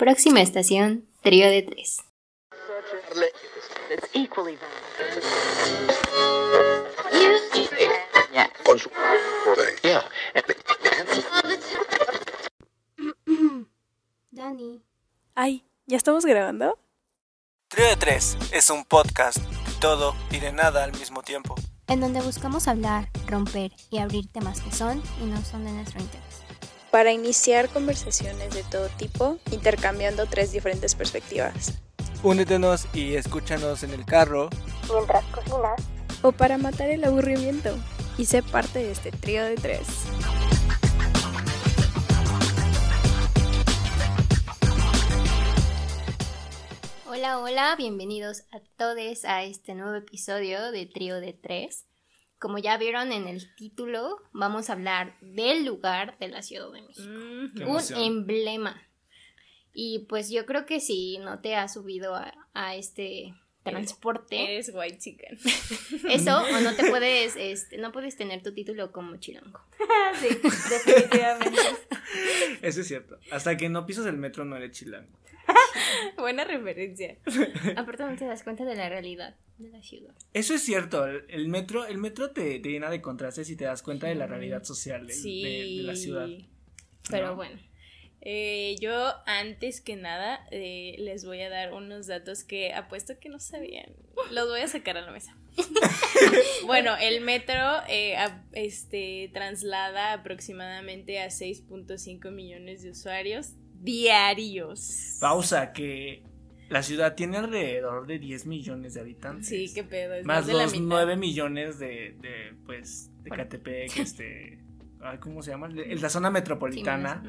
Próxima estación, trío de tres. Dani. Ay, ¿ya estamos grabando? Trío de Tres es un podcast de todo y de nada al mismo tiempo. En donde buscamos hablar, romper y abrir temas que son y no son de nuestro interés. Para iniciar conversaciones de todo tipo, intercambiando tres diferentes perspectivas. Únetenos y escúchanos en el carro. Mientras cocinas. O para matar el aburrimiento y ser parte de este trío de tres. Hola, hola, bienvenidos a todos a este nuevo episodio de Trío de Tres. Como ya vieron en el título, vamos a hablar del lugar de la Ciudad de México. Qué Un emblema. Y pues yo creo que si no te has subido a, a este transporte, Eres white chicken. eso, o no te puedes, este, no puedes tener tu título como chilango. sí, definitivamente. Eso es cierto. Hasta que no pisas el metro no eres chilango. Buena referencia. Aparte no te das cuenta de la realidad de la ciudad. Eso es cierto. El metro, el metro te, te llena de contrastes y te das cuenta de la realidad social de, Sí. de- de la ciudad. Pero No. bueno. Eh, yo antes que nada eh, les voy a dar unos datos que apuesto que no sabían. Los voy a sacar a la mesa. bueno, el metro eh, a- este, traslada aproximadamente a 6.5 millones de usuarios diarios. Pausa, que la ciudad tiene alrededor de 10 millones de habitantes. Sí, qué pedo. Es Más más, de la los mitad. 9 millones de, de pues, de Bueno. Catepec, este... ay, ¿Cómo se llama? De- La zona metropolitana.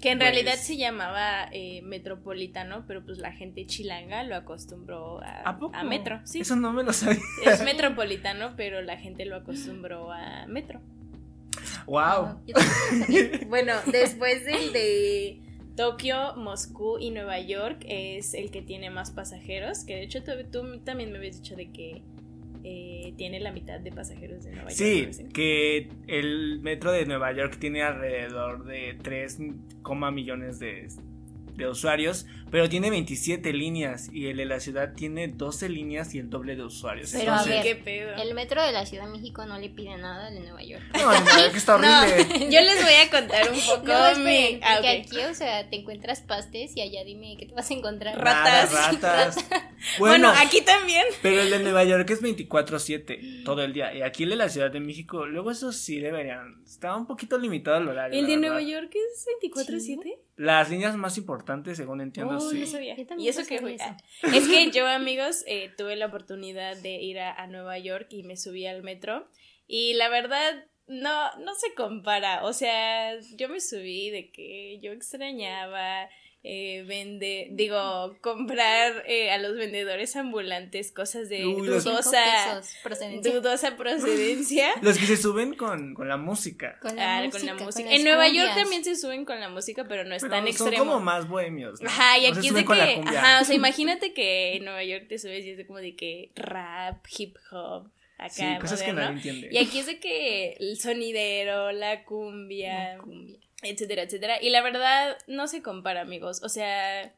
Que en Pues- realidad se llamaba eh, metropolitano, pero pues la gente chilanga lo acostumbró a, ¿A poco? metro. Sí, Eso no me lo sabía. es metropolitano, pero la gente lo acostumbró a metro. Wow. Sabía. Bueno, después del de Tokio, Moscú y Nueva York es el que tiene más pasajeros, que de hecho tú, tú también me habías dicho de que eh, tiene la mitad de pasajeros de Nueva Sí, York. ¿no? que el metro de Nueva York tiene alrededor de 3, millones de, de usuarios, pero tiene 27 líneas y el de la ciudad tiene 12 líneas y el doble de usuarios. Pero a Sí, ver, qué pedo. El metro de la Ciudad de México no le pide nada al de Nueva York. No, en Nueva York está horrible. No, yo les voy a contar un poco No, esperen, mi... ah, aquí, o sea, te encuentras pastes y allá dime qué te vas a encontrar. Ratas. Nada, ratas. Bueno, Bueno, aquí también. pero el de Nueva York es 24/7 todo el día y aquí el de la Ciudad de México, luego eso sí deberían, está un poquito limitado el horario. ¿El de verdad. Nueva York es 24-7? Las líneas más importantes, según entiendo, Oh, sí. no sabía. Y eso no que eso. Es que yo, amigos, eh, tuve la oportunidad de ir a, a Nueva York y me subí al metro. Y la verdad, no, no se compara. O sea, yo me subí de que yo extrañaba. Eh, vende, digo, comprar eh, a los vendedores ambulantes cosas de Uy, dudosa, pesos, procedencia. dudosa procedencia. Los que se suben con, con la música. Con la Ah, música. con la música. en Nueva York también se suben con la música, pero no es Pero tan son extremo. como más bohemios. ¿no? Ajá, y No aquí es de que, ajá, o sea, imagínate que en Nueva York te subes y es de como de que rap, hip hop, acá, Sí, cosas que nadie entiende. Y aquí es de que el sonidero, la cumbia, La cumbia. Etcétera, etcétera. Y la verdad, no se compara, amigos. O sea,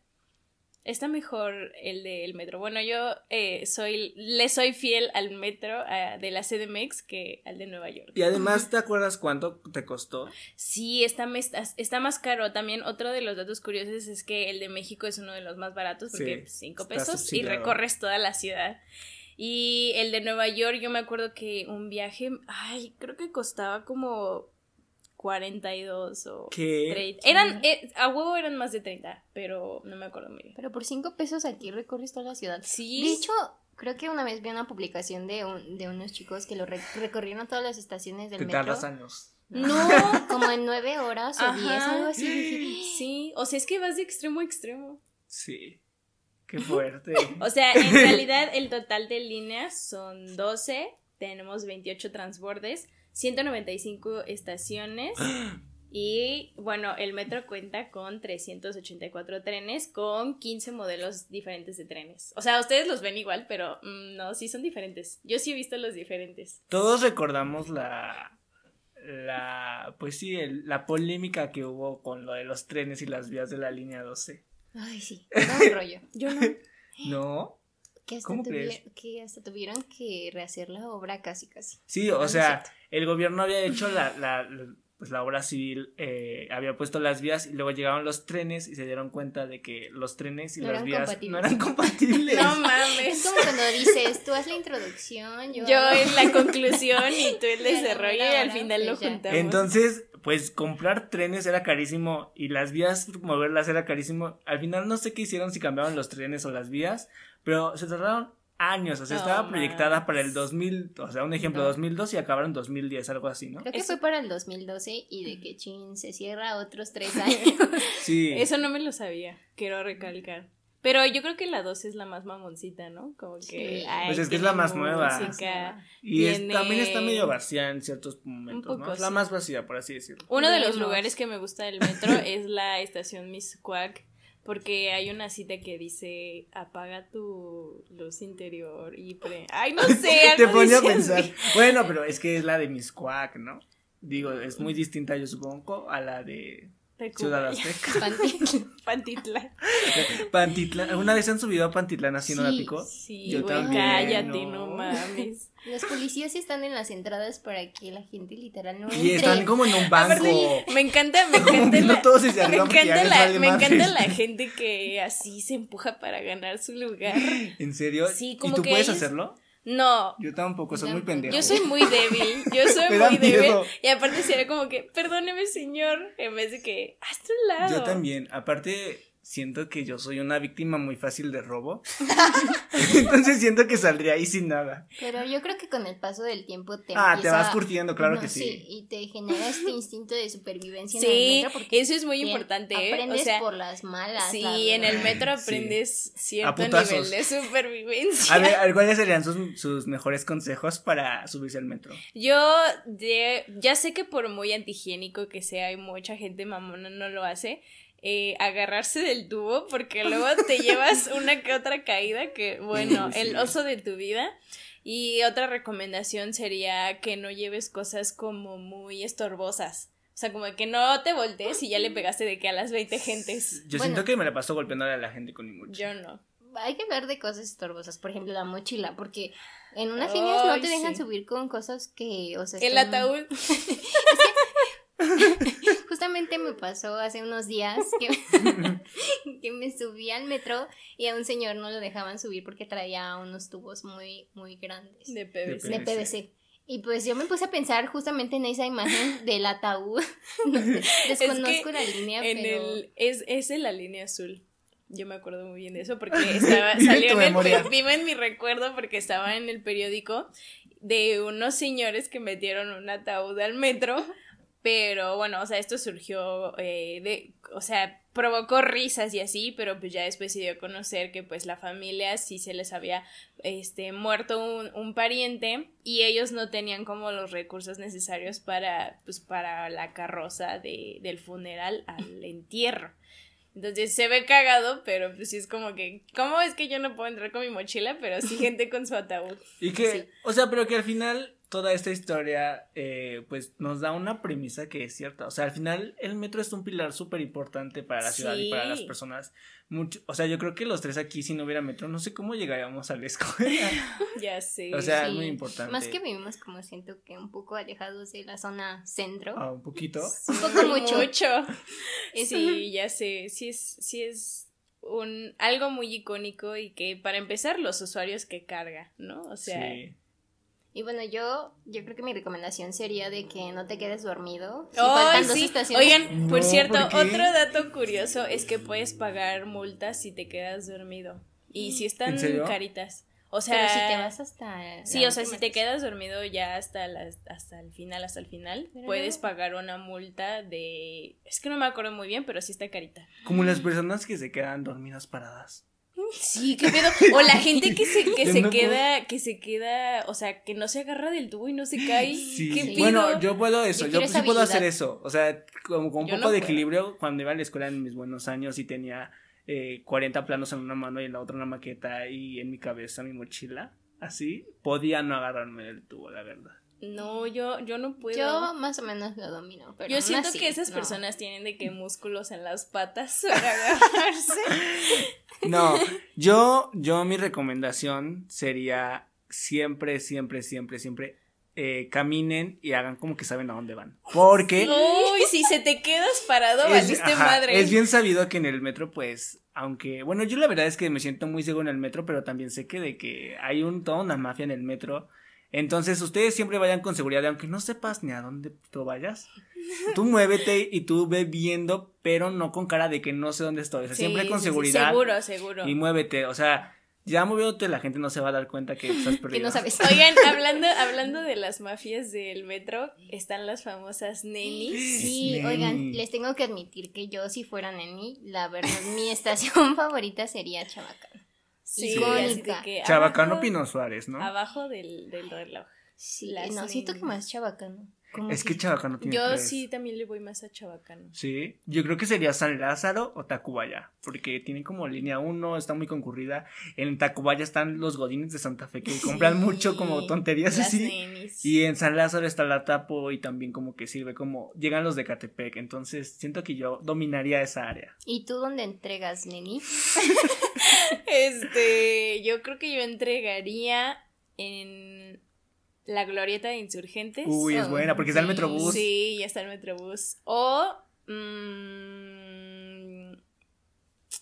está mejor el del metro. Bueno, yo eh, soy, le soy fiel al metro ah, de la CDMX que al de Nueva York. Y además, ¿te acuerdas cuánto te costó? Sí, está, está más caro. También otro de los datos curiosos es que el de México es uno de los más baratos porque Sí, 5 está pesos y recorres toda la ciudad. Y el de Nueva York, yo me acuerdo que un viaje, ay, creo que costaba como 42 o ¿Qué? 30. Eran, eh, a huevo eran más de 30, pero no me acuerdo muy bien. Pero por cinco pesos aquí recorres toda la ciudad. Sí. De hecho, creo que una vez vi una publicación de, un- de unos chicos que lo re- recorrieron todas las estaciones del Te metro. tardas años. No, Como en nueve horas o diez, Ajá. algo así. Dije, sí, o sea, es que vas de extremo a extremo. Sí. Qué fuerte. O sea, en realidad el total de líneas son 12, tenemos 28 transbordes, 195 estaciones y bueno, el metro cuenta con 384 trenes con 15 modelos diferentes de trenes. O sea, ustedes los ven igual, pero mm, no, sí son diferentes. Yo sí he visto los diferentes. Todos recordamos la. La. Pues sí, el- la polémica que hubo con lo de los trenes y las vías de la línea 12. Ay, sí, era un rollo. Yo no. ¿No? Que hasta, ¿Cómo crees? que hasta tuvieron que rehacer la obra casi, casi. Sí, No, o no sea, cierto. El gobierno había hecho la, la, la- pues la obra civil, eh, había puesto las vías y luego llegaron los trenes y se dieron cuenta de que los trenes y No las vías no eran compatibles. No Es mames. como cuando dices, tú haz la introducción, yo, Yo la conclusión y tú el desarrollo y al final lo juntamos. Entonces, pues comprar trenes era carísimo y las vías moverlas era carísimo. Al final no sé qué hicieron si cambiaron los trenes o las vías, pero se tardaron años, o sea, No estaba proyectada para el 2000, o sea, un ejemplo, No. 2002 y acabaron en 2010, algo así, ¿no? Creo que Eso- fue para el 2012 y de que chin se cierra otros tres años. Sí. Eso no me lo sabía, quiero recalcar. Pero yo creo que la 2 es la más mamoncita, ¿no? Como que. Sí. ay, Pues es que es la más nueva. música. Y es- tiene- también está medio vacía en ciertos momentos, Un poco, ¿no? Es la más vacía, por así decirlo. Uno de los lugares que me gusta del metro es la estación Miss Quack. Porque hay una cita que dice apaga tu luz interior y pre... Ay, no sé. Te ponía a pensar. Bueno, pero es que es la de Miss Quack, ¿no? Digo, es muy distinta, yo supongo, a la de De Ciudad Cuba. Azteca. Panti- Pantitlán. Pantitlán. ¿Alguna vez han subido a Pantitlán la Sí, pico? Sí, Yo güey, también, cállate, no. no mames. Los policías están en las entradas para que la gente literal no Y entre. están como en un banco. Aparte, me encanta, me encanta viendo la, todos desde me encanta la, vale me encanta la gente que así se empuja para ganar su lugar. ¿En serio? Sí, ¿Y como tú que puedes ellos- hacerlo? No, Yo tampoco, soy muy pendejo. yo soy muy débil, yo soy muy débil. miedo. Y aparte sería como que, perdóneme señor, en vez de que, hazte un lado. Yo también. Aparte, siento que yo soy una víctima muy fácil de robo. Entonces siento que saldría ahí sin nada. Pero yo creo que con el paso del tiempo te Ah, te vas curtiendo, claro No, que sí. Y te genera este instinto de supervivencia en el Sí, metro porque eso es muy te- importante, ¿eh? Aprendes o sea, por las malas. sí, la en el metro Sí. aprendes cierto putazos. nivel de supervivencia. A ver, a ver, ¿cuáles serían sus, sus mejores consejos para subirse al metro? Yo de- ya sé que por muy antihigiénico que sea y mucha gente mamona no lo hace, eh, agarrarse del tubo porque luego te llevas una que otra caída que, bueno, sí. el oso de tu vida. Y otra recomendación sería que no lleves cosas como muy estorbosas. O sea, como que no te voltees y ya le pegaste de que a las 20 gentes. Yo Bueno. siento que me la paso golpeando a la gente con mi mochila. Yo no. Hay que hablar de cosas estorbosas, por ejemplo, la mochila, porque en unas líneas no te dejan sí. subir con cosas que, o sea, El están- ataúd. Justamente me pasó hace unos días que, que me subí al metro y a un señor no lo dejaban subir porque traía unos tubos muy, muy grandes De PVC. de PVC. Y pues yo me puse a pensar justamente en esa imagen del ataúd. No Desconozco la línea, En pero el, es, es en la línea azul. Yo me acuerdo muy bien de eso porque estaba, salió tu en el, en mi recuerdo porque estaba en el periódico de unos señores que metieron un ataúd al metro, pero bueno, o sea, esto surgió eh, de, o sea, provocó risas y así, pero pues ya después se dio a conocer que pues la familia sí se les había este muerto un, un pariente y ellos no tenían como los recursos necesarios para pues para la carroza de, del funeral al entierro. Entonces se ve cagado, pero pues sí es como que, ¿cómo es que yo no puedo entrar con mi mochila? Pero sí gente con su ataúd. Y que, Sí. o sea, pero que al final toda esta historia, eh, pues nos da una premisa que es cierta. O sea, al final el metro es un pilar súper importante para la ciudad y para las personas. Mucho, o sea, yo creo que los tres aquí, si no hubiera metro, no sé cómo llegaríamos a la escuela. Ya sé. O sea, es muy importante. Más que vivimos como siento que un poco alejados de la zona centro. Ah, un poquito. Un poco mucho. Sí, ya sé. Sí es, sí es un algo muy icónico y que para empezar los usuarios que carga, ¿no? O sea, sí. Y bueno, yo, yo creo que mi recomendación sería de que no te quedes dormido. Si ¡Ay, faltan dos sí! estaciones. Oigan, por cierto, otro dato curioso es que puedes pagar multas si te quedas dormido. Y si están ¿En serio? caritas. O sea, Pero si te vas hasta. Sí, o sea, si te quedas dormido ya hasta, las hasta el final, hasta el final, Pero puedes pagar una multa de... Es que no me acuerdo muy bien, pero sí está carita. Como las personas que se quedan dormidas paradas. Sí, qué pedo. O la gente que se, que se no puedo. queda, que se queda, o sea, que no se agarra del tubo y no se cae. Sí, ¿Qué pedo? bueno, yo puedo eso, Yo sí puedo hacer eso, o sea, como con un Yo poco no de puedo. equilibrio, cuando iba a la escuela en mis buenos años y tenía eh, 40 planos en una mano y en la otra una maqueta y en mi cabeza mi mochila, así, podía no agarrarme del tubo, la verdad. No, yo, yo no puedo. Yo más o menos lo domino. Pero yo siento así, que esas no. personas tienen de que músculos en las patas para agarrarse. No, yo, yo mi recomendación sería siempre, siempre, siempre, siempre eh, caminen y hagan como que saben a dónde van. Porque Uy, si se te quedas parado, es, valiste ajá, madre. es bien sabido que en el metro, pues, aunque, bueno, yo la verdad es que me siento muy seguro en el metro, pero también sé que de que hay un, toda una mafia en el metro. Entonces, ustedes siempre vayan con seguridad, aunque no sepas ni a dónde tú vayas. Tú muévete y tú ve viendo, pero no con cara de que no sé dónde estoy. O sea, Sí, siempre con sí, sí, seguridad. Seguro, seguro. Y muévete, o sea, ya moviéndote la gente no se va a dar cuenta que estás perdido. Que no sabes. Oigan, hablando, hablando de las mafias del metro, están las famosas nenis. Sí, Neni. oigan, les tengo que admitir que yo si fuera neni, la verdad, mi estación favorita sería Chabacán. Sí, Icónica. así de que Chabacano abajo- Pino Suárez, ¿no? Abajo del, del reloj. Sí, Las no, siento que más Chabacano. Es que Chabacano tiene Yo tres. sí también le voy más a Chabacano. Sí, yo creo que sería San Lázaro o Tacubaya, porque tiene como línea 1, está muy concurrida. En Tacubaya están los godines de Santa Fe que compran mucho como tonterías Las así. nenis. Y en San Lázaro está la Tapo y también como que sirve como llegan los de Catepec, entonces siento que yo dominaría esa área. ¿Y tú dónde entregas, neni? Este, yo creo que yo entregaría en la glorieta de insurgentes. Uy, es buena porque está el. Metrobús. Sí, ya está el Metrobús. O. mm,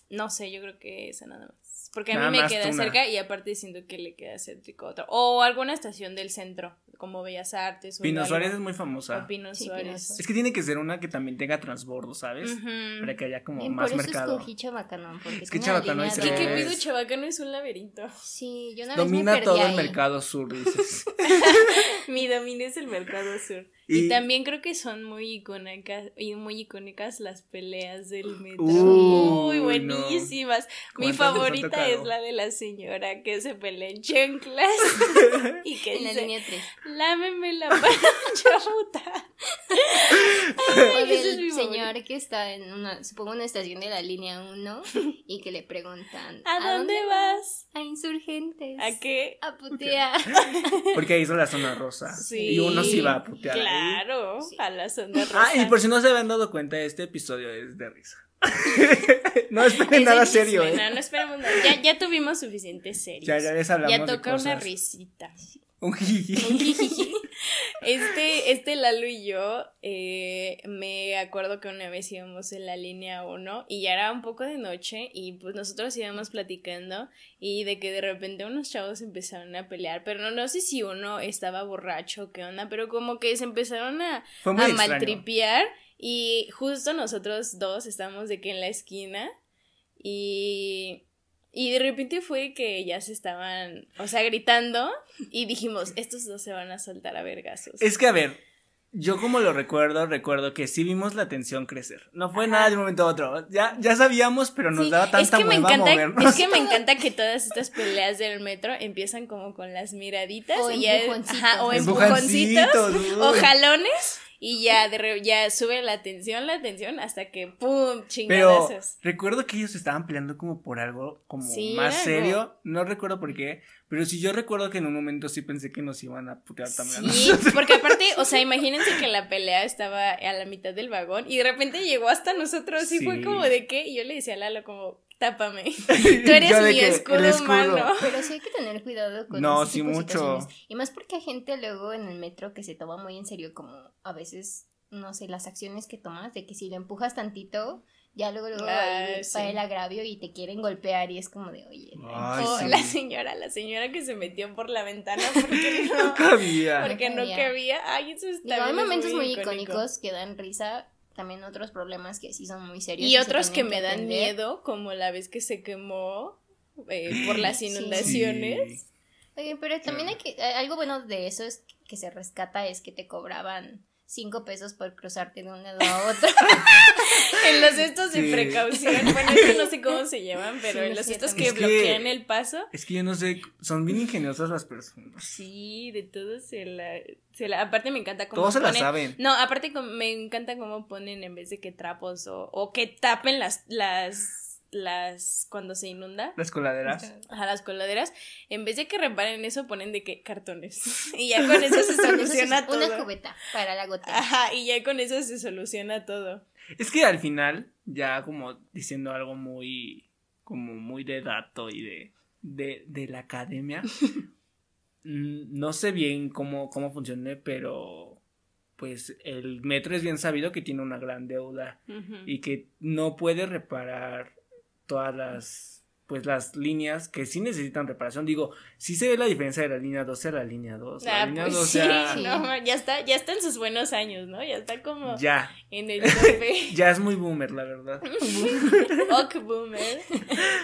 no sé, yo creo que esa nada más. Porque a Nada mí me queda cerca y aparte siento que le queda céntrico a otro. O alguna estación del centro, como Bellas Artes. O Pino algo. Suárez es muy famosa. O Pino Sí, Pino Suárez. Suárez. Es que tiene que ser una que también tenga transbordo, ¿sabes? Ujú. Para que haya como Bien, más por eso mercado. escogí Chabacano, porque Es que línea es Que el- Pido Chabacano es un laberinto. Sí, yo una vez me Domina perdí todo el ahí. mercado sur, dices. Mi dominio es el mercado sur. Y, Y- también creo que son muy icónicas, y muy icónicas las peleas del metro. Uy, muy no. buenísimas. Mi ¿Cuántas les han favorita es la de la señora que se pelea en chanclas y que En la dice, línea 3. lámeme la pancha puta. Es mi del señor que está en una, supongo una estación de la línea 1 y que le preguntan ¿A, dónde vas? A insurgentes. ¿A qué? A putear. Porque ahí hizo la zona rosa. Sí. Y uno sí va a putear. Claro, Sí. a la zona rosa. Ah, y por si no se habían dado cuenta, este episodio es de risa. no esperen Es nada chisme, serio, ¿eh? No, no esperemos nada. Ya, ya tuvimos suficientes series. Ya, ya les hablamos Ya de toca una risita. Un jiji. Este, este Lalo y yo, eh, me acuerdo que una vez íbamos en la línea 1 y ya era un poco de noche y pues nosotros íbamos platicando y de que de repente unos chavos empezaron a pelear, pero no, no sé si uno estaba borracho o qué onda, pero como que se empezaron a, a maltripear y justo nosotros dos estábamos de que en la esquina y... Y de repente fue que ya se estaban, o sea, gritando y dijimos, estos dos se van a soltar a vergazos. Es que, a ver, yo como lo recuerdo, recuerdo que sí vimos la tensión crecer. No fue nada de un momento a otro. Ya, ya sabíamos, pero nos Sí, daba tanta es que me encanta, movernos. es que me encanta que todas estas peleas del metro empiezan como con las miraditas O y ya- empujoncitos. ajá, o empujoncitos Empujoncitos, o uy. jalones y ya de re- ya sube la tensión, la tensión hasta que pum, Pero recuerdo que ellos estaban peleando como por algo como Sí, más serio. No recuerdo por qué. Pero sí yo recuerdo que en un momento sí pensé que nos iban a putear también. a Sí, porque aparte, o sea, imagínense que la pelea estaba a la mitad del vagón y de repente llegó hasta nosotros y fue Sí. como de qué y yo le decía a Lalo como tápame. Tú eres mi escudo, escudo. humano. Pero sí hay que tener cuidado con No, ese sí, mucho. Y más porque hay gente luego en el metro que se toma muy en serio como a veces, no sé, las acciones que tomas, de que si lo empujas tantito, ya luego, luego Ah, sí. va el agravio y te quieren golpear y es como de, oye, Ay, o sí. la señora, la señora que se metió por la ventana porque No no, cabía. porque no cabía. cabía. Ay, eso está Digo, hay momentos muy icónico. icónicos que dan risa, también otros problemas que sí son muy serios. Y otros que me dan miedo, como la vez que se quemó eh, por las inundaciones. Sí. Oye, pero también hay que, algo bueno de eso es que se rescata es que te cobraban cinco pesos por cruzarte de un lado a otro. En los estos de Sí. precaución, bueno, que no sé cómo se llaman, pero Sí, en los estos que Es que- bloquean el paso. Es que yo no sé, son bien ingeniosas las personas. Sí, de todo se la, se la- aparte me encanta cómo Todos se la saben. No, aparte me encanta cómo ponen en vez de que trapos o, o que tapen las, las, las cuando se inunda. Las coladeras. A las coladeras, en vez de que reparen eso, ponen de que cartones. y ya con eso se soluciona todo. Una cubeta para la gotera. Ajá, y ya con eso se soluciona todo. Es que al final, ya como diciendo algo muy, como muy de dato y de, de, de la academia, no sé bien cómo, cómo funcione, pero pues el metro es bien sabido que tiene una gran deuda y que no puede reparar todas las pues las líneas que sí necesitan reparación. Digo, sí se ve la diferencia de la línea 12 a la línea 2. La Ah, línea pues 2 sí, ya, Sí. no, ya está, ya está en sus buenos años, ¿no? Ya está como ya, en el tope. ya es muy boomer, la verdad. Ok, boomer.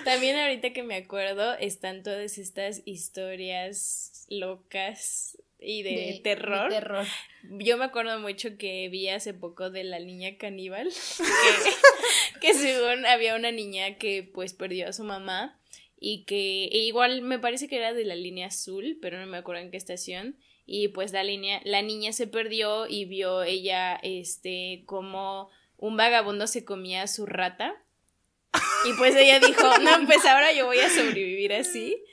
También ahorita que me acuerdo están todas estas historias locas y de, terror. de terror. Yo me acuerdo mucho que vi hace poco de la niña caníbal, que, según había una niña que pues perdió a su mamá y que e igual me parece que era de la línea azul, pero no me acuerdo en qué estación. Y pues la línea, la niña se perdió y vio ella este como un vagabundo se comía a su rata. Y pues ella dijo, no, pues ahora yo voy a sobrevivir así.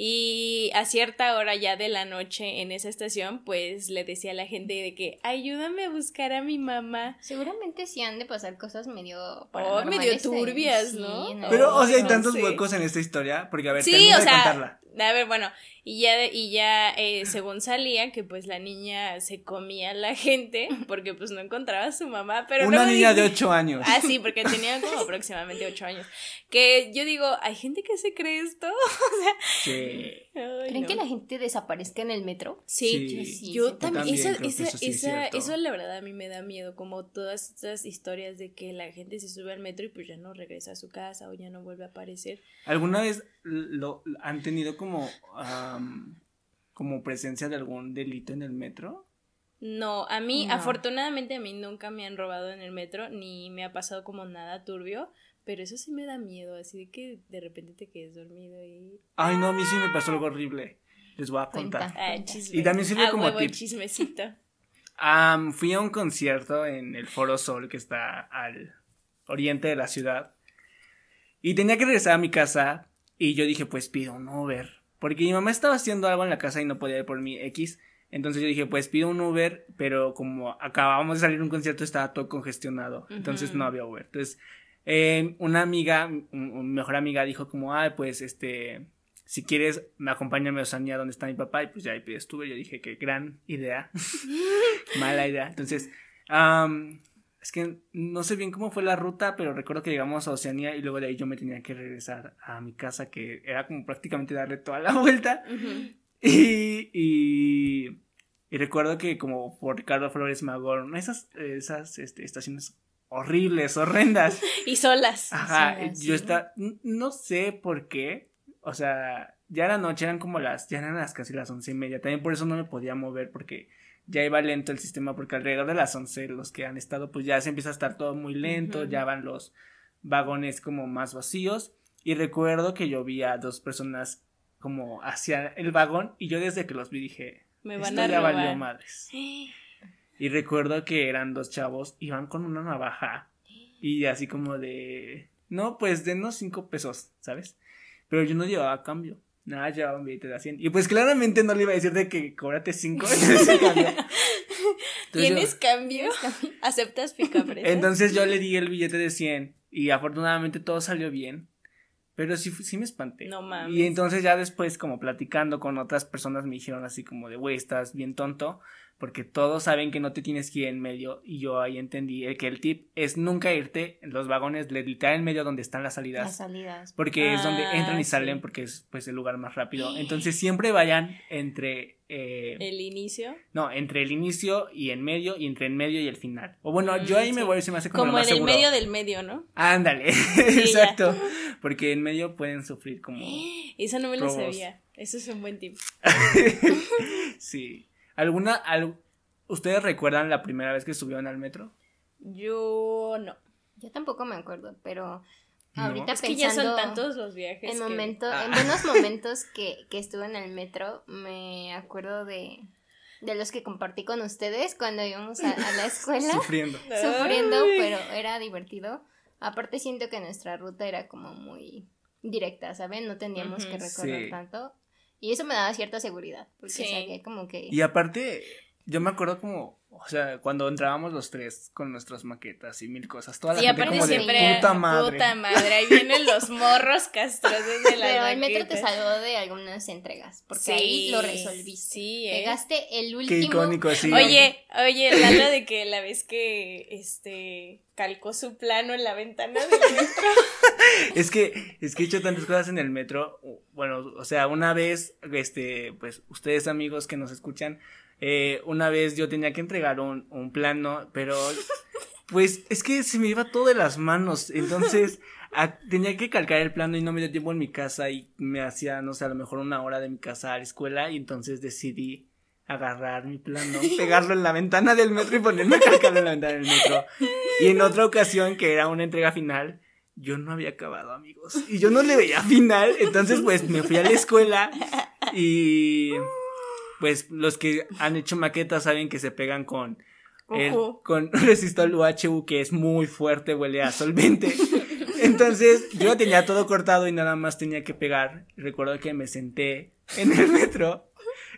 Y a cierta hora ya de la noche en esa estación, pues le decía a la gente de que ayúdame a buscar a mi mamá. Seguramente sí han de pasar cosas medio Oh, medio turbias, Sí, ¿no? en el- Pero, o sea, hay no tantos sé. huecos en esta historia, porque a ver, Sí, o de sea, contarla. A ver, bueno, y ya, y ya eh, según salía que pues la niña se comía a la gente porque pues no encontraba a su mamá, pero Una luego niña de dije- 8 años. Ah, sí, porque tenía como aproximadamente ocho años. Que yo digo, ¿hay gente que se cree esto? Sí. Ay, ¿Creen no. que la gente desaparezca en el metro? Sí, Sí. Sí, yo sí, también, también esa, creo que esa, eso esa- eso la verdad a mí me da miedo, como todas estas historias de que la gente se sube al metro y pues ya no regresa a su casa o ya no vuelve a aparecer. ¿Alguna vez lo, han tenido como, como presencia de algún delito en el metro? No, a mí, No. afortunadamente a mí nunca me han robado en el metro, ni me ha pasado como nada turbio, pero eso sí me da miedo, así de que de repente te quedes dormido y... Ay, no, a mí sí me pasó algo horrible. Les voy a Cuenta. contar. Cuenta. chisme. Y también sirve Ah, como huevo, tip. chismecito. Am, fui a un concierto en el Foro Sol que está al oriente de la ciudad. Y tenía que regresar a mi casa. Y yo dije, pues pido un Uber. Porque mi mamá estaba haciendo algo en la casa y no podía ir por mi X. Entonces yo dije, pues pido un Uber. Pero como acabábamos de salir de un concierto, estaba todo congestionado. Entonces Ujú. no había Uber. Entonces, eh, una amiga, un- mejor amiga, dijo como, ay, pues este. Si quieres, me acompáñame a Osanía donde está mi papá. Y pues ya ahí Uber. Yo dije, qué gran idea. Mala idea. Entonces, es que no sé bien cómo fue la ruta, pero recuerdo que llegamos a Oceanía y luego de ahí yo me tenía que regresar a mi casa, que era como prácticamente darle toda la vuelta. Y, y recuerdo que como por Ricardo Flores Magón, esas, esas este, estaciones horribles, horrendas. Y solas. Ajá, Sí, sí. yo está, no sé por qué, o sea, ya era noche, eran como las, ya eran las casi las once y media, también por eso no me podía mover porque ya iba lento el sistema, porque alrededor de las once los que han estado, pues ya se empieza a estar todo muy lento, ya van los vagones como más vacíos, y recuerdo que yo vi a dos personas como hacia el vagón, y yo desde que los vi dije, Me van esto a ya valió robar. madres. Y recuerdo que eran dos chavos, iban con una navaja y así como de, no, pues denos cinco pesos, ¿sabes? Pero yo no llevaba cambio, nada, llevaba un billete de a 100. Y pues claramente no le iba a decir de que cóbrate cinco ¿Tienes yo- cambio? ¿Aceptas picapresa? entonces yo le di el billete de 100 y afortunadamente todo salió bien. Pero sí, sí me espanté. No mames. Y entonces ya después, como platicando con otras personas, me dijeron así como de, güey, estás bien tonto, porque todos saben que no te tienes que ir en medio. Y yo ahí entendí que el tip es nunca irte en los vagones, literal en medio donde están las salidas. Las salidas. porque es donde Ah, entran y sí. salen, porque es pues el lugar más rápido. Entonces siempre vayan entre... eh, El inicio. no, entre el inicio y en medio, y entre en medio y el final. O bueno, yo ahí Mm, me voy, se me hace como, lo Como más en el seguro. medio del medio, ¿no? Ándale, exacto. Porque en medio pueden sufrir como... Eso no me lo sabía. Eso es un buen tip. sí. ¿Alguna... al- ¿Ustedes recuerdan la primera vez que subieron al metro? Yo no. Yo tampoco me acuerdo, pero No. ahorita Es que ya son pensando tantos los viajes. en que- momentos, Ah. en buenos momentos que, que estuve en el metro, me acuerdo de, de los que compartí con ustedes cuando íbamos a, a la escuela. Sufriendo. sufriendo, Ay. pero era divertido Aparte siento que nuestra ruta era como muy directa, ¿saben? No teníamos que recorrer Sí. tanto. Y eso me daba cierta seguridad, porque Sí. sabía como que... Y aparte, yo me acuerdo como, o sea, cuando entrábamos los tres con nuestras maquetas y mil cosas, toda la Y gente aparte como de siempre. puta madre. Puta madre. Ahí vienen los morros castrosos de la Pero el metro te salvó de algunas entregas, porque ahí lo resolviste. Sí, ¿eh? Pegaste el Qué último... icónico, sí. Oye, oye, Lalo de que la vez que este calcó su plano en la ventana del metro. Es que, es que he hecho tantas cosas en el metro. Bueno, o sea, una vez, este, pues, ustedes amigos que nos escuchan, eh, una vez yo tenía que entregar un, un plano, pero, pues, es que se me iba todo de las manos. Entonces, a- tenía que calcar el plano y no me dio tiempo en mi casa y me hacía, no sé, a lo mejor una hora de mi casa a la escuela y entonces decidí agarrar mi plano, pegarlo en la ventana del metro y ponerme a calcarlo en la ventana del metro. Y en otra ocasión, que era una entrega final, yo no había acabado, amigos. Y yo no le veía final. Entonces, pues me fui a la escuela y pues los que han hecho maquetas saben que se pegan con el- con resistol UHU que es muy fuerte, huele a solvente. Entonces, yo tenía todo cortado y nada más tenía que pegar. Recuerdo que me senté en el metro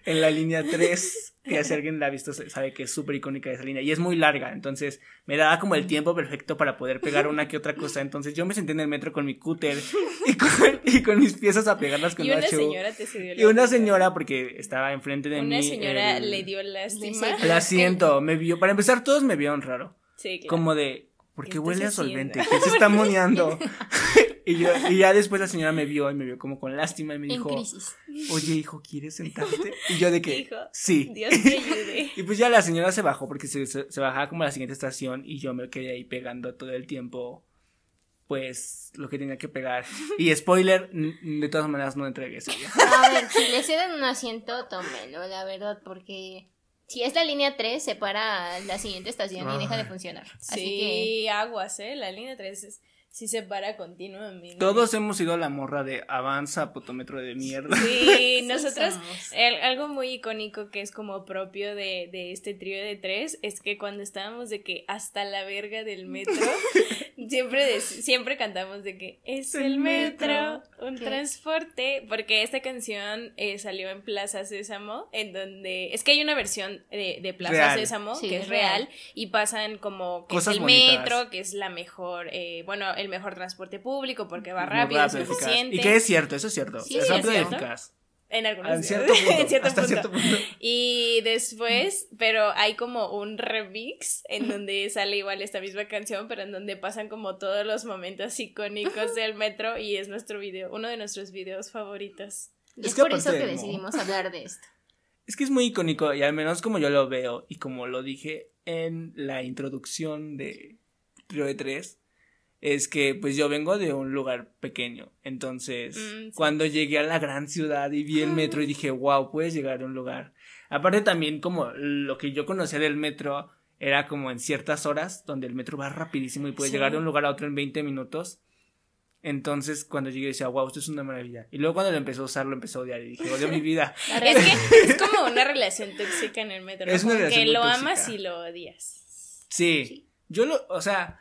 en la línea 3, que si alguien la ha visto sabe que es súper icónica esa línea y es muy larga, entonces me daba como el tiempo perfecto para poder pegar una que otra cosa, entonces yo me senté en el metro con mi cúter y con, y con mis piezas a pegarlas con Y una UHU. señora te cedió Y una señora, porque estaba enfrente de mí. Una señora el- le dio lástima. La siento, me vio. Para empezar, todos me vieron raro. Sí, claro. Como de, ¿por qué ¿Qué huele a solvente? ¿Qué se está moneando? Y, yo, y ya después la señora me vio y me vio como con lástima y me En dijo, crisis. oye, hijo, ¿quieres sentarte? Y yo de que, Hijo, sí. Dios te ayude. Y pues ya la señora se bajó porque se, se, se bajaba como a la siguiente estación y yo me quedé ahí pegando todo el tiempo, pues, lo que tenía que pegar. Y spoiler, de todas maneras no entregué ese día. A ver, si le ceden un asiento, tómelo, la verdad, porque si es la línea 3, se para la siguiente estación y deja de funcionar. Sí, Así que aguas, ¿eh? La línea 3 es, sí se para continuamente. Todos hemos sido la morra de avanza, putómetro de mierda. Sí, nosotros, el- algo muy icónico que es como propio de, de este trío de tres es que cuando estábamos de que hasta la verga del metro, siempre, de- siempre cantamos de que es el El metro, metro. un ¿Qué? transporte, porque esta canción eh, salió en Plaza Sésamo, en donde, es que hay una versión de, de Plaza Real. Sésamo Sí, que es real, real. y pasan como que Cosas es el bonitas. metro, que es la mejor, eh, bueno, el mejor transporte público porque va rápido, es rápido, eficaz. eficiente. Y que es cierto, eso es cierto. Sí, es es rápido y eficaz. En algunos En cierto punto. en cierto hasta punto. cierto punto. Y después, pero hay como un remix en donde sale igual esta misma canción, pero en donde pasan como todos los momentos icónicos del metro y es nuestro video, uno de nuestros videos favoritos. y Es es, que por eso que decidimos hablar de esto. Es que es muy icónico y al menos como yo lo veo y como lo dije en la introducción de Trio de Tres, es que pues yo vengo de un lugar pequeño. Entonces, Mm, sí. cuando llegué a la gran ciudad y vi el metro y dije, wow, puedes llegar a un lugar. Aparte también como lo que yo conocía del metro era como en ciertas horas donde el metro va rapidísimo y puedes Sí. llegar de un lugar a otro en 20 minutos. Entonces, cuando llegué decía, wow, esto es una maravilla. Y luego cuando lo empecé a usar, lo empecé a odiar y dije, odio mi vida. Es que es como una relación tóxica en el metro. Es una relación que muy lo tóxica. amas y lo odias. Sí. Sí. Yo lo, o sea.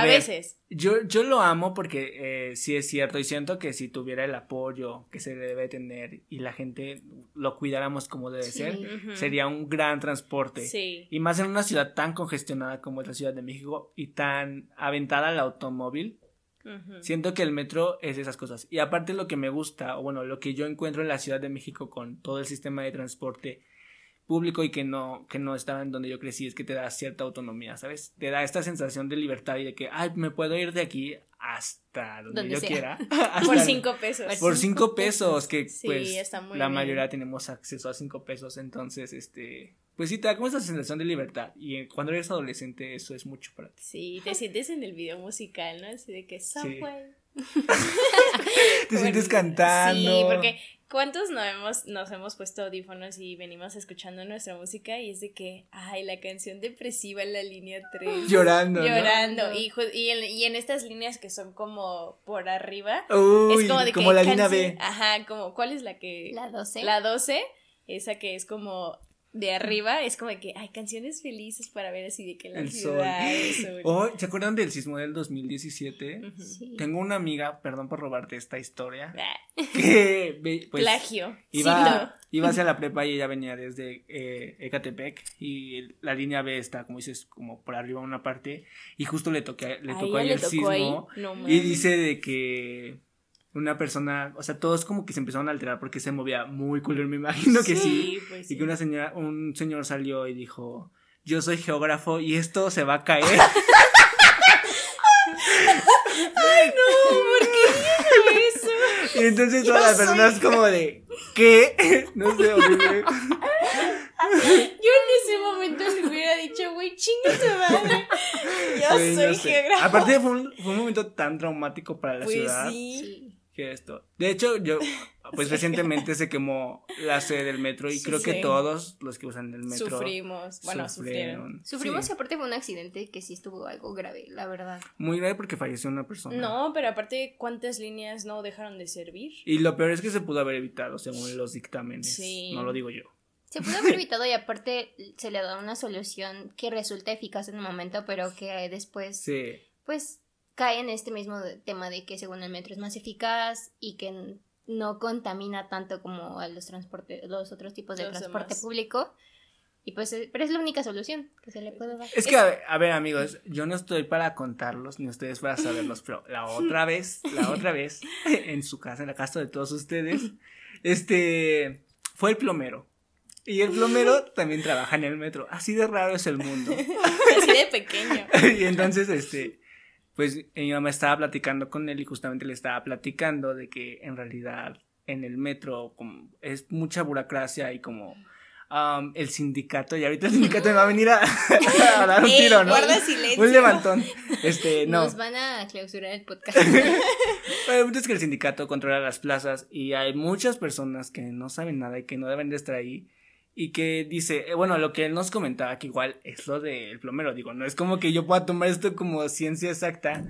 A, ver, veces. Yo, yo lo amo porque eh, sí es cierto y siento que si tuviera el apoyo que se debe tener y la gente lo cuidáramos como debe Sí. ser, sería un gran transporte. Sí. Y más en una ciudad tan congestionada como es la Ciudad de México y tan aventada al automóvil, siento que el metro es esas cosas. Y aparte lo que me gusta, o bueno, lo que yo encuentro en la Ciudad de México con todo el sistema de transporte público y que no, que no estaba en donde yo crecí, es que te da cierta autonomía, ¿sabes? Te da esta sensación de libertad y de que, ay, me puedo ir de aquí hasta donde, Donde yo sea. quiera. Por cinco pesos. Por cinco pesos, que Sí, pues está muy la bien. mayoría tenemos acceso a cinco pesos, entonces, este, pues sí, te da como esa sensación de libertad. Y eh, cuando eres adolescente eso es mucho para ti. Sí, te sientes en el video musical, ¿no? Así de que Subway. Te sientes cantando. Sí, porque ¿cuántos no hemos, nos hemos puesto audífonos y venimos escuchando nuestra música y es de que, ay, la canción depresiva en la línea 3. Llorando, ¿no? Llorando. Y, y, en, y en estas líneas que son como por arriba, Uy, es como de que. la línea B. Ajá, como, ¿cuál es la que. La 12. La 12, esa que es como de arriba es como que hay canciones felices para ver así de que la El ciudad, el sol. sol. Oh, ¿Se acuerdan del sismo del 2017? Ujú. Sí. Tengo una amiga, perdón por robarte esta historia, Ah, que pues, Plagio. iba, iba hacia la prepa y ella venía desde eh, Ecatepec y la línea B está, como dices, como por arriba una parte y justo le, toqué, le ¿A tocó ella ahí le el tocó sismo ahí? No y dice de que una persona, o sea, todos como que se empezaron a alterar porque se movía muy culero, me imagino que sí. pues Y sí. que una señora, un señor salió y dijo, yo soy geógrafo y esto se va a caer. No, ¿por qué dijo eso? y entonces todas las personas como de, ¿qué? no sé, horrible. Yo en ese momento le hubiera dicho, güey, chinga tu madre. Yo no soy sé. geógrafo. Aparte fue un, fue un momento tan traumático para la Pues ciudad sí. Sí. que esto. De hecho, yo, pues recientemente se quemó la sede del metro y Sí, creo que sí. todos los que usan el metro Sufrimos. Bueno, sufrieron. Sufrimos Sí. y aparte fue un accidente que sí estuvo algo grave, la verdad. Muy grave porque falleció una persona. No, pero aparte, ¿cuántas líneas no dejaron de servir? Y lo peor es que se pudo haber evitado según los dictámenes. Sí. No lo digo yo. Se pudo haber evitado y aparte se le da una solución que resulta eficaz en el momento, pero que después, Sí. pues, cae en este mismo tema de que según el metro es más eficaz y que no contamina tanto como a los transportes, los otros tipos de Los transporte demás. público. Y pues, eh, pero es la única solución que se le puede dar. Es que, a ver, a ver, amigos, yo no estoy para contarlos, ni ustedes para saberlos, pero la otra vez, la otra vez, en su casa, en la casa de todos ustedes, este, fue el plomero. Y el plomero también trabaja en el metro. Así de raro es el mundo. Así de pequeño. y entonces, este, pues mi mamá estaba platicando con él y justamente le estaba platicando de que en realidad en el metro como, es mucha burocracia y como am, el sindicato, y ahorita el sindicato me va a venir a, a dar un Ey, tiro, ¿no? guarda silencio. Un levantón. Este, no. Nos van a clausurar el podcast. Pero el punto es que el sindicato controla las plazas y hay muchas personas que no saben nada y que no deben de estar ahí. Y que dice, eh, bueno, lo que él nos comentaba, que igual es lo del plomero, digo, no es como que yo pueda tomar esto como ciencia exacta,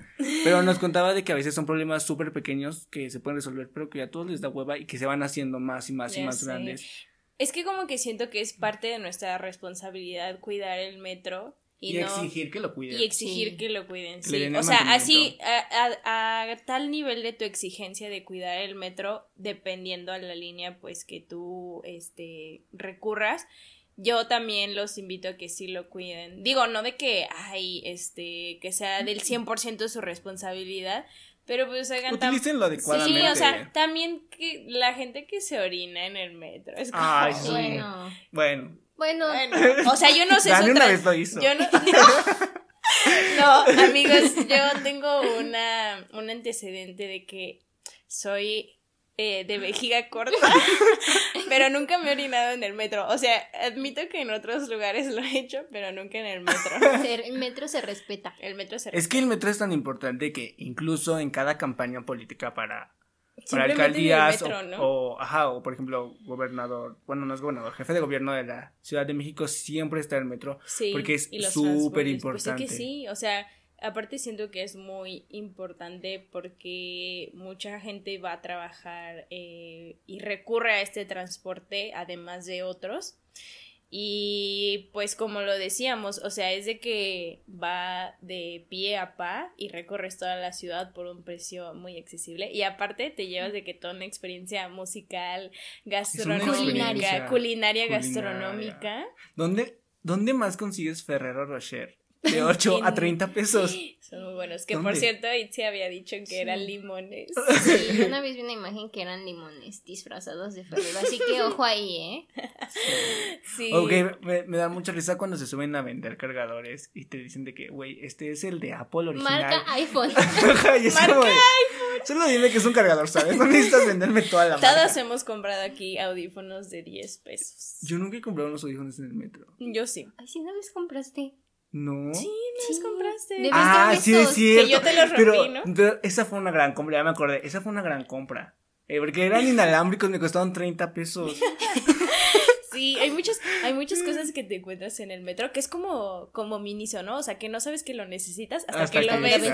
pero nos contaba de que a veces son problemas súper pequeños que se pueden resolver, pero que a todos les da hueva y que se van haciendo más y más y más sé. grandes. Es que como que siento que es parte de nuestra responsabilidad cuidar el metro y, Y, no exigir que lo cuiden. y exigir Sí. que lo cuiden. Sí. O sea, así a, a- a tal nivel de tu exigencia de cuidar el metro, dependiendo a la línea pues que tú este recurras. Yo también los invito a que sí lo cuiden. Digo, no de que ay, este que sea del 100% su responsabilidad, pero pues hagan Utilícenlo adecuadamente. Sí, o sea, también que la gente que se orina en el metro. Es como, Ay, sí. bueno, Bueno, bueno, bueno, o sea, yo no sé Dani una vez lo hizo. Yo no, no, No, amigos, yo tengo una un antecedente de que soy eh, de vejiga corta, pero nunca me he orinado en el metro. O sea, admito que en otros lugares lo he hecho, pero nunca en el metro. el metro se respeta. El metro se Es que el metro es tan importante que incluso en cada campaña política para, para alcaldías metro, o, ¿no? o, ajá, o por ejemplo gobernador, bueno no es gobernador, jefe de gobierno de la Ciudad de México siempre está el metro Sí, porque es súper transportes. importante. Pues es que sí, o sea, aparte siento que es muy importante porque mucha gente va a trabajar eh, y recurre a este transporte además de otros. Y pues como lo decíamos, o sea, es de que va de pie a pa y recorres toda la ciudad por un precio muy accesible. Y aparte te llevas de que toda una experiencia musical, gastronómica, experiencia culinaria, culinaria. gastronómica. ¿Dónde, ¿Dónde más consigues Ferrero Rocher? De 8 a En- 30 pesos. Son muy buenos. Que ¿Dónde? por cierto, Itzi había dicho que Sí. eran limones. Sí, una vez vi una imagen que eran limones disfrazados de Ferrero, así que ojo ahí, ¿eh? Sí. Ok, me, me da mucha risa cuando se suben a vender cargadores y te dicen de que, güey, este es el de Apple original. Marca iPhone. y es como de, Solo dime que es un cargador, ¿sabes? No necesitas venderme toda la marca. Todos hemos comprado aquí audífonos de 10 pesos. Yo nunca he comprado unos audífonos en el metro. Yo sí. Ay, sí, una vez compraste. No. Sí, ¿no los Sí. compraste? De Ah, Viste sí, es estos cierto. que yo te los rompí, pero, ¿no? pero esa fue una gran compra, ya me acordé. Esa fue una gran compra. Eh, porque eran inalámbricos, me costaron 30 pesos. Sí, hay muchas, hay muchas cosas que te encuentras en el metro que es como, como miniso, ¿no? O sea, que no sabes que lo necesitas hasta, que, lo ves.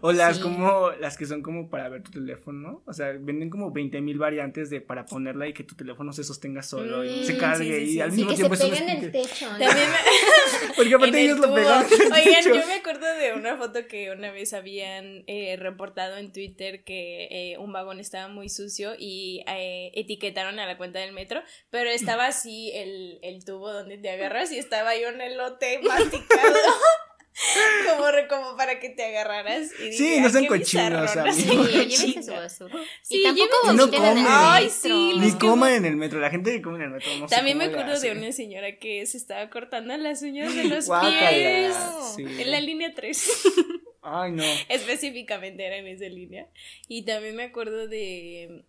O las como, las que son como para ver tu teléfono, o sea, venden como 20 mil variantes de para ponerla y que tu teléfono se sostenga solo y se mm, cargue y al mismo tiempo se en el techo. También Porque aparte ellos lo pegan. Oigan, yo me acuerdo de una foto que una vez habían eh, reportado en Twitter que eh, un vagón estaba muy sucio y eh, etiquetaron a la cuenta del metro, pero estaba así el, el tubo donde te agarras y estaba ahí un elote masticado. como, como para que te agarraras. Y sí, no sean cochinos, o Sí, llévense su basura. Sí, y tampoco no coman. Ay, sí. Ni coman en el metro. La gente que come en el metro no También me acuerdo de una señora que se estaba cortando las uñas de los pies. En la línea 3. Ay, no. Específicamente era en esa línea. Y también me acuerdo de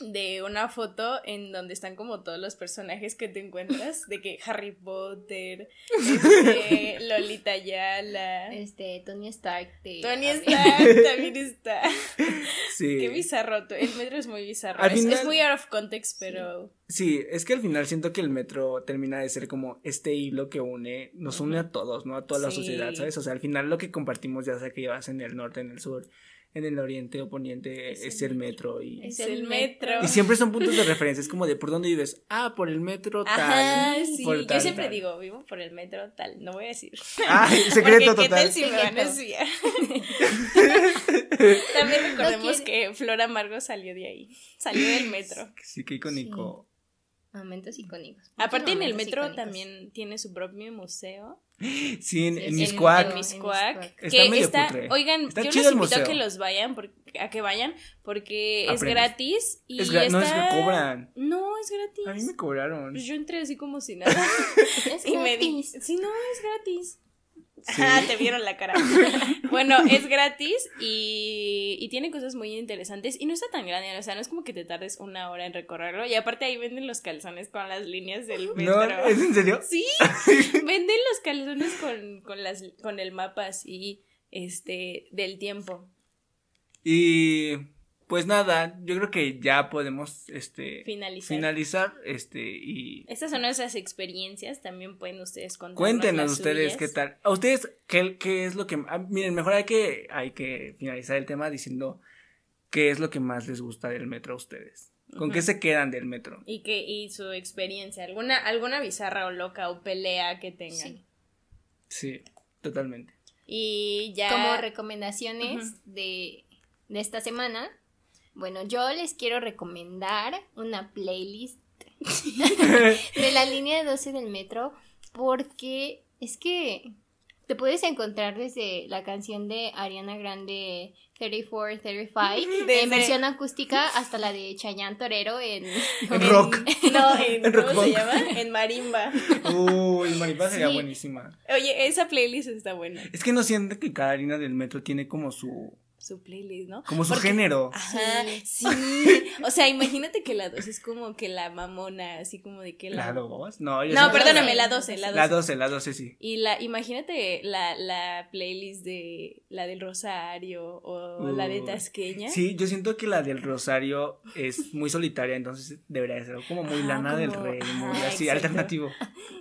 de una foto en donde están como todos los personajes que te encuentras, de que Harry Potter, este, Lolita Yala, este, Tony Stark, Tony Stark también está. Sí. Qué bizarro, el metro es muy bizarro. es, muy out of context, pero... Sí, es que al final siento que el metro termina de ser como este hilo que une, nos une a todos, ¿no? A toda la sociedad, ¿sabes? O sea, al final lo que compartimos, ya sea que llevas en el norte, en el sur, en el oriente o poniente es, el metro. y es el metro. y siempre son puntos de referencia es como de por dónde vives. Ah por el metro tal Ajá, sí. yo siempre digo vivo por el metro tal no voy a decir. Ah secreto Porque, total. ¿qué tal si me van a también recordemos que Flor Amargo salió de ahí salió del metro. Sí qué icónico. Momentos icónicos. Aparte en el metro también tiene su propio museo. Sí, en, en Miscuac. En, Miscuac. Está medio está, Oigan, yo les invito a que los vayan, a que vayan, porque es gratis y es No, es que cobran. No, es gratis. A mí me cobraron. Pues yo entré así como si nada. es y me di, sí, no, es gratis. Ah, te vieron la cara. bueno, es gratis y, y, tiene cosas muy interesantes y no está tan grande, o sea, no es como que te tardes una hora en recorrerlo y aparte ahí venden los calzones con las líneas del metro. ¿No? ¿Es en serio? Sí, venden los calzones con, con, las, con el mapa así, este, del tiempo. Y pues nada, yo creo que ya podemos este finalizar. finalizar este y estas son nuestras experiencias, también pueden ustedes contar. Cuéntenos ustedes qué tal. A ustedes qué, qué es lo que ah, miren, mejor hay que hay que finalizar el tema diciendo qué es lo que más les gusta del metro a ustedes. ¿Con qué se quedan del metro? Y que y su experiencia, alguna alguna bizarra o loca o pelea que tengan. Sí, totalmente. Y ya como recomendaciones de de esta semana bueno, yo les quiero recomendar una playlist de la línea 12 del metro porque es que te puedes encontrar desde la canción de Ariana Grande 34, 35 en versión acústica hasta la de Chayanne Torero en, en, rock. No, en, ¿cómo se llama? En marimba. Uy, uh, marimba sería buenísima. Oye, esa playlist está buena. Es que no siento que cada harina del metro tiene como su su playlist, ¿no? Como su género. Ajá, sí. O sea, imagínate que la 2 es como que la mamona, así como de que la. ¿La 2? No, yo No, perdóname, la 12, la 12. La 12, la 12, sí. Y la, imagínate la, la playlist de la del Rosario o la de Tasqueña. Sí, yo siento que la del Rosario es muy solitaria, entonces debería ser como muy lana del rey, muy así, alternativo.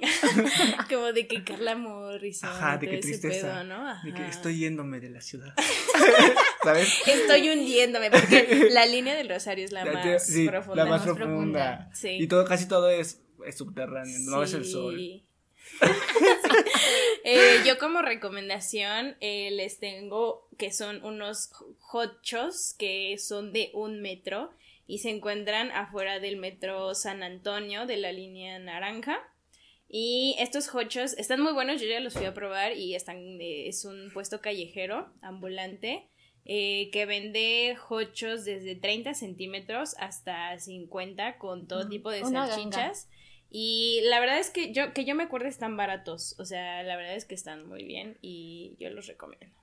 como de que Carla Morrison. Ajá, de que tristeza. ¿no? De que estoy yéndome de la ciudad. ¿Sabes? Estoy hundiéndome porque la línea del Rosario es la, más profunda. La más, profunda. Y todo, casi todo es, subterráneo, no es el sol. Eh, yo como recomendación eh, les tengo que son unos hochos que son de un metro y se encuentran afuera del metro San Antonio de la línea naranja. Y estos hochos están muy buenos, yo ya los fui a probar y están, eh, es un puesto callejero, ambulante. Eh, que vende hochos desde 30 centímetros hasta 50 con todo tipo de salchichas. Y la verdad es que yo, que yo me acuerdo están baratos. O sea, la verdad es que están muy bien y yo los recomiendo.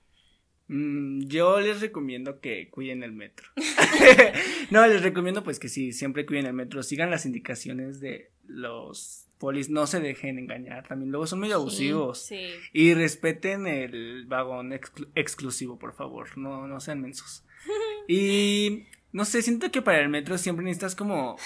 Mm, yo les recomiendo que cuiden el metro. no, les recomiendo pues que sí, siempre cuiden el metro, sigan las indicaciones de los polis, no se dejen engañar, también luego son medio abusivos. Y respeten el vagón exclusivo, por favor, no, no sean mensos. y no sé, siento que para el metro siempre necesitas como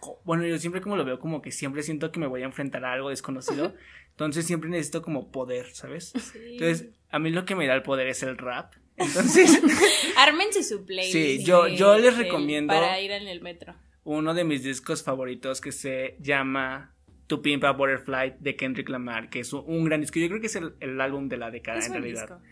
co- bueno, yo siempre como lo veo como que siempre siento que me voy a enfrentar a algo desconocido. Entonces siempre necesito como poder, ¿sabes? Entonces, a mí lo que me da el poder es el rap. Entonces, Ármense su playlist. Sí, yo- yo les recomiendo- Para ir en el metro. uno de mis discos favoritos que se llama To Pimp a Butterfly de Kendrick Lamar, que es un, gran disco. Yo creo que es el, el álbum de la década en realidad. disco.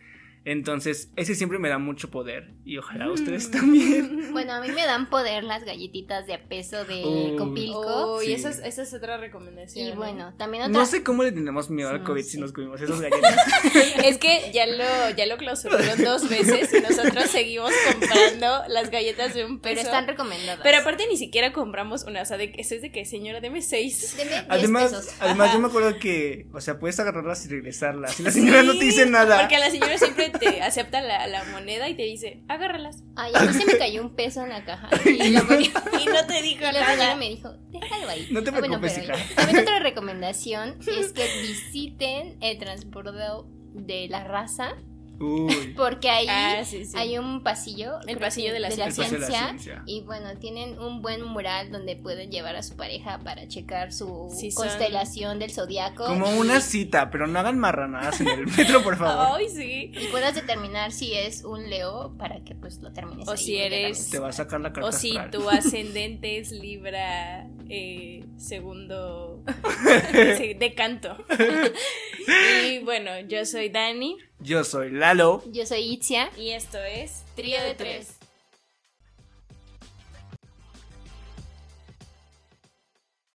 Entonces, ese siempre me da mucho poder y ojalá Mm. ustedes también. Bueno, a mí me dan poder las galletitas de a peso de Uy. Copilco. Oh, y esa es, esa es otra recomendación. y ¿eh? bueno, también otra. No sé cómo le tenemos miedo al No COVID sé. si nos comimos esas galletas. Es que ya lo, ya lo clausuraron dos veces y nosotros seguimos comprando las galletas de un peso. pero están recomendadas. Pero aparte ni siquiera compramos una, o sea, de, eso es de que, señora, deme seis. Deme 10 Además, pesos. además Ajá. yo me acuerdo que, o sea, puedes agarrarlas y regresarlas. Y la señora no te dice nada. Porque la señora siempre te acepta la, la moneda y te dice, agárralas. Ay, a mí se me cayó un peso en la caja. Y la Y no te dijo Y la nada. me dijo, déjalo ahí. No te Ah, bueno, preocupes, pero hija. ya. También otra recomendación es que visiten el transbordo de la raza, Uy. porque ahí Ah, sí, sí. hay un pasillo. El pasillo de la de ciencia. Y bueno, tienen un buen mural donde pueden llevar a su pareja para checar su Sí, son- constelación del zodiaco. Como una cita, pero no hagan marranadas en el metro, por favor. Ay, sí. Y puedas determinar si es un Leo para que pues lo termines O ahí si eres-. Te va a sacar la carta O si astral. tu ascendente es Libra eh, segundo de canto. y bueno, yo soy Dani Yo soy Lalo. Yo soy Itzia. y esto es Trío de tres.